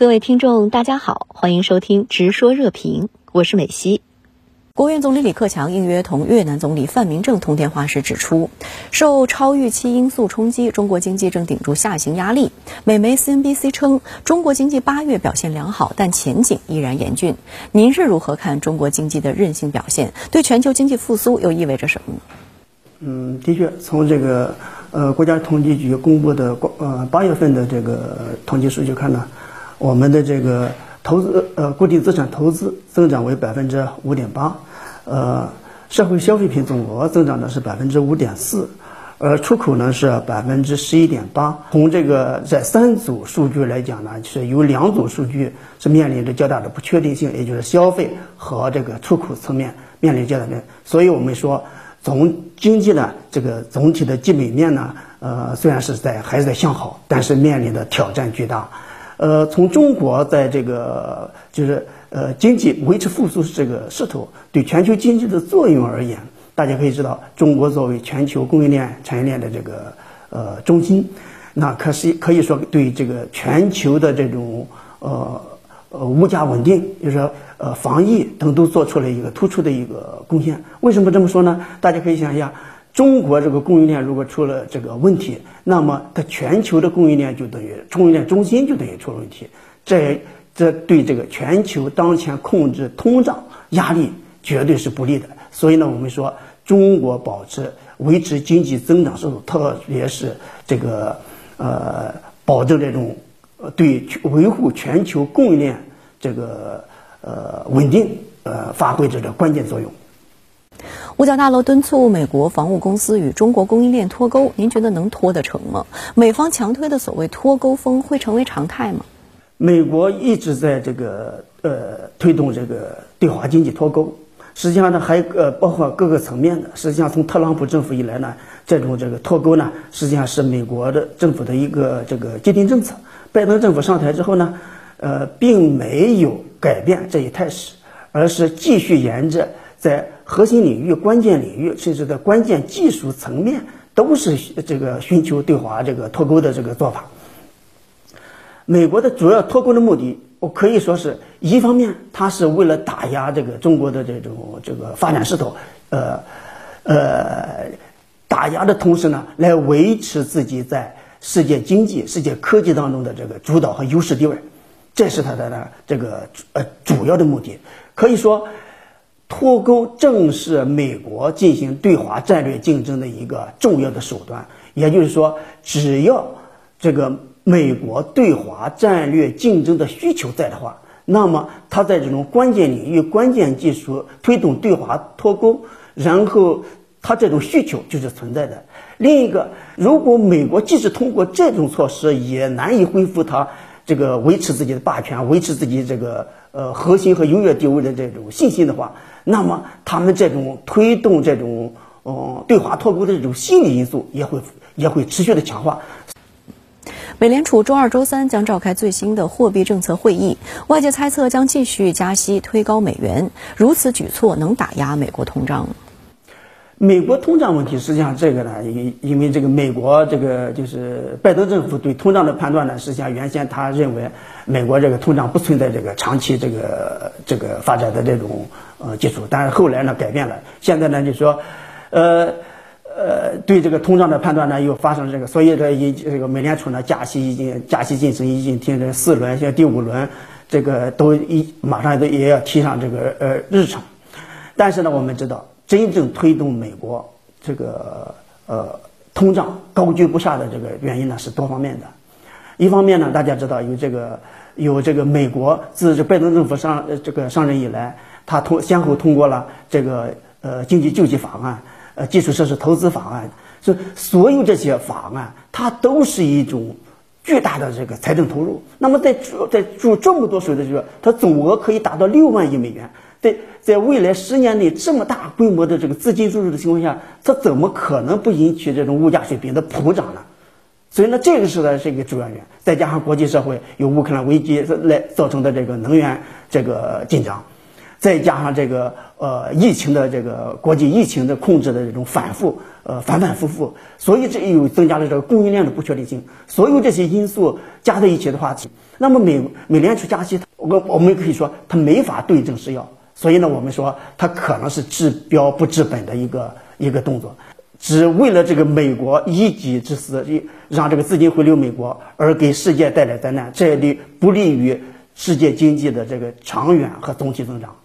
各位听众，大家好，欢迎收听《直说热评》，我是美西。国务院总理李克强应约同越南总理范明正通电话时指出，受超预期因素冲击，中国经济正顶住下行压力。美媒 CNBC 称，中国经济八月表现良好，但前景依然严峻。您是如何看中国经济的韧性表现？对全球经济复苏又意味着什么呢？嗯，的确，从这个呃国家统计局公布的呃八月份的这个统计数据看呢。我们的这个投资呃固定资产投资增长为百分之五点八，呃社会消费品总额增长呢是百分之五点四，而出口呢是百分之十一点八。从这个这三组数据来讲呢，是有两组数据是面临着较大的不确定性，也就是消费和这个出口层面面临较大的。所以我们说，总经济呢这个总体的基本面呢，呃虽然是在还是在向好，但是面临的挑战巨大。呃，从中国在这个就是呃经济维持复苏这个势头对全球经济的作用而言，大家可以知道，中国作为全球供应链产业链的这个呃中心，那可是可以说对这个全球的这种呃呃物价稳定，就是说呃防疫等都做出了一个突出的一个贡献。为什么这么说呢？大家可以想一下。中国这个供应链如果出了这个问题，那么它全球的供应链就等于供应链中心就等于出了问题，这这对这个全球当前控制通胀压力绝对是不利的。所以呢，我们说中国保持维持经济增长速度，特别是这个呃保证这种对维护全球供应链这个呃稳定呃发挥着这关键作用。五角大楼敦促美国防务公司与中国供应链脱钩，您觉得能脱得成吗？美方强推的所谓脱钩风会成为常态吗？美国一直在这个呃推动这个对华经济脱钩，实际上呢还呃包括各个层面的。实际上从特朗普政府以来呢，这种这个脱钩呢，实际上是美国的政府的一个这个既定政策。拜登政府上台之后呢，呃，并没有改变这一态势，而是继续沿着。在核心领域、关键领域，甚至在关键技术层面，都是这个寻求对华这个脱钩的这个做法。美国的主要脱钩的目的，我可以说是一方面，它是为了打压这个中国的这种这个发展势头，呃呃，打压的同时呢，来维持自己在世界经济、世界科技当中的这个主导和优势地位，这是它的呢这个呃主要的目的，可以说。脱钩正是美国进行对华战略竞争的一个重要的手段。也就是说，只要这个美国对华战略竞争的需求在的话，那么它在这种关键领域、关键技术推动对华脱钩，然后它这种需求就是存在的。另一个，如果美国即使通过这种措施也难以恢复它这个维持自己的霸权、维持自己这个呃核心和优越地位的这种信心的话，那么，他们这种推动这种嗯对华脱钩的这种心理因素也会也会持续的强化。美联储周二、周三将召开最新的货币政策会议，外界猜测将继续加息推高美元。如此举措能打压美国通胀？美国通胀问题，实际上这个呢，因因为这个美国这个就是拜登政府对通胀的判断呢，实际上原先他认为美国这个通胀不存在这个长期这个这个发展的这种呃基础，但是后来呢改变了，现在呢就说，呃呃对这个通胀的判断呢又发生这个，所以这一这个美联储呢加息已经加息进程已经停止四轮，现在第五轮这个都一马上都也要提上这个呃日程，但是呢我们知道。真正推动美国这个呃通胀高居不下的这个原因呢是多方面的。一方面呢，大家知道有这个有这个美国自这拜登政府上这个上任以来，他通先后通过了这个呃经济救济法案、呃基础设施投资法案，所所有这些法案它都是一种巨大的这个财政投入。那么在注在注这么多水的时候，它总额可以达到六万亿美元。在在未来十年内这么大规模的这个资金注入的情况下，它怎么可能不引起这种物价水平的普涨呢？所以呢，这个是呢是一个主要原因。再加上国际社会有乌克兰危机来造成的这个能源这个紧张，再加上这个呃疫情的这个国际疫情的控制的这种反复呃反反复复，所以这又增加了这个供应链的不确定性。所有这些因素加在一起的话，那么美美联储加息，我我们可以说它没法对症施药。所以呢，我们说它可能是治标不治本的一个一个动作，只为了这个美国一己之私，让这个资金回流美国，而给世界带来灾难，这也利不利于世界经济的这个长远和总体增长。